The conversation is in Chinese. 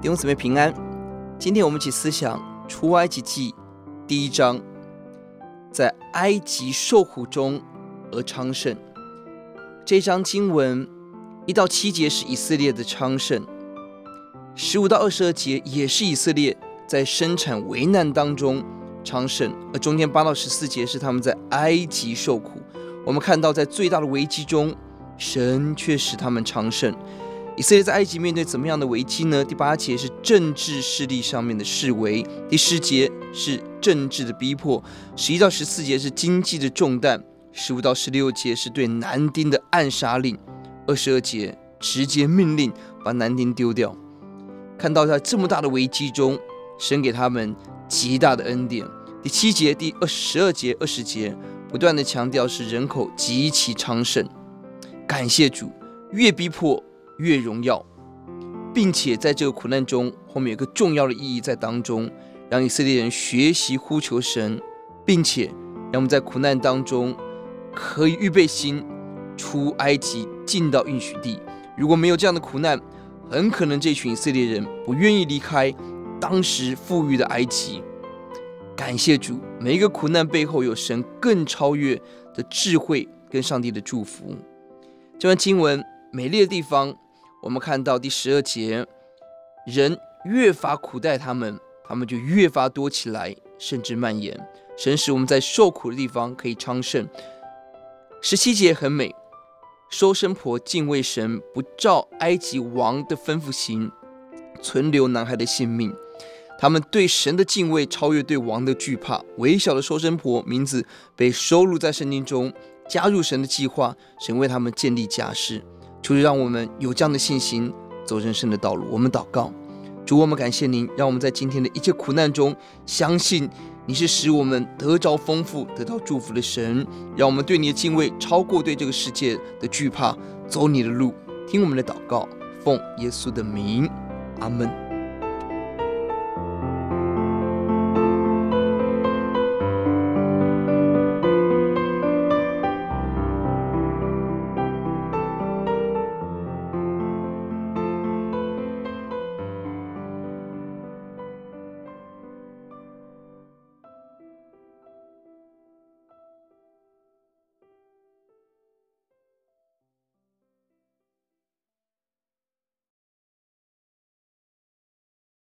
弟兄姊妹平安。今天我们一起思想出埃及记第一章，在埃及受苦中而昌盛。这一章经文一到七节是以色列的昌盛，十五到二十二节也是以色列在生产危难当中昌盛，而中间八到十四节是他们在埃及受苦。我们看到在最大的危机中，神却使他们昌盛。以色列在埃及面对怎么样的危机呢？第八节是政治势力上面的示威，第十节是政治的逼迫，十一到十四节是经济的重担，十五到十六节是对男丁的暗杀令，二十二节直接命令把男丁丢掉。看到在这么大的危机中，神给他们极大的恩典。第七节、第二十二节、二十节不断的强调是人口极其昌盛，感谢主，越逼迫。越荣耀，并且在这个苦难中，后面有个重要的意义在当中，让以色列人学习呼求神，并且让我们在苦难当中可以预备心出埃及，进到应许地。如果没有这样的苦难，很可能这群以色列人不愿意离开当时富裕的埃及。感谢主，每一个苦难背后有神更超越的智慧跟上帝的祝福。这段经文美丽的地方。我们看到第十二节，人越发苦待他们，他们就越发多起来，甚至蔓延。神使我们在受苦的地方可以昌盛。十七节很美，收生婆敬畏神，不照埃及王的吩咐行，存留男孩的性命。他们对神的敬畏超越对王的惧怕。微小的收生婆名字被收录在圣经中，加入神的计划，神为他们建立家室。求主让我们有这样的信心走人生的道路。我们祷告，主，我们感谢您，让我们在今天的一切苦难中，相信你是使我们得着丰富、得到祝福的神。让我们对你的敬畏超过对这个世界的惧怕，走你的路。听我们的祷告，奉耶稣的名，阿门。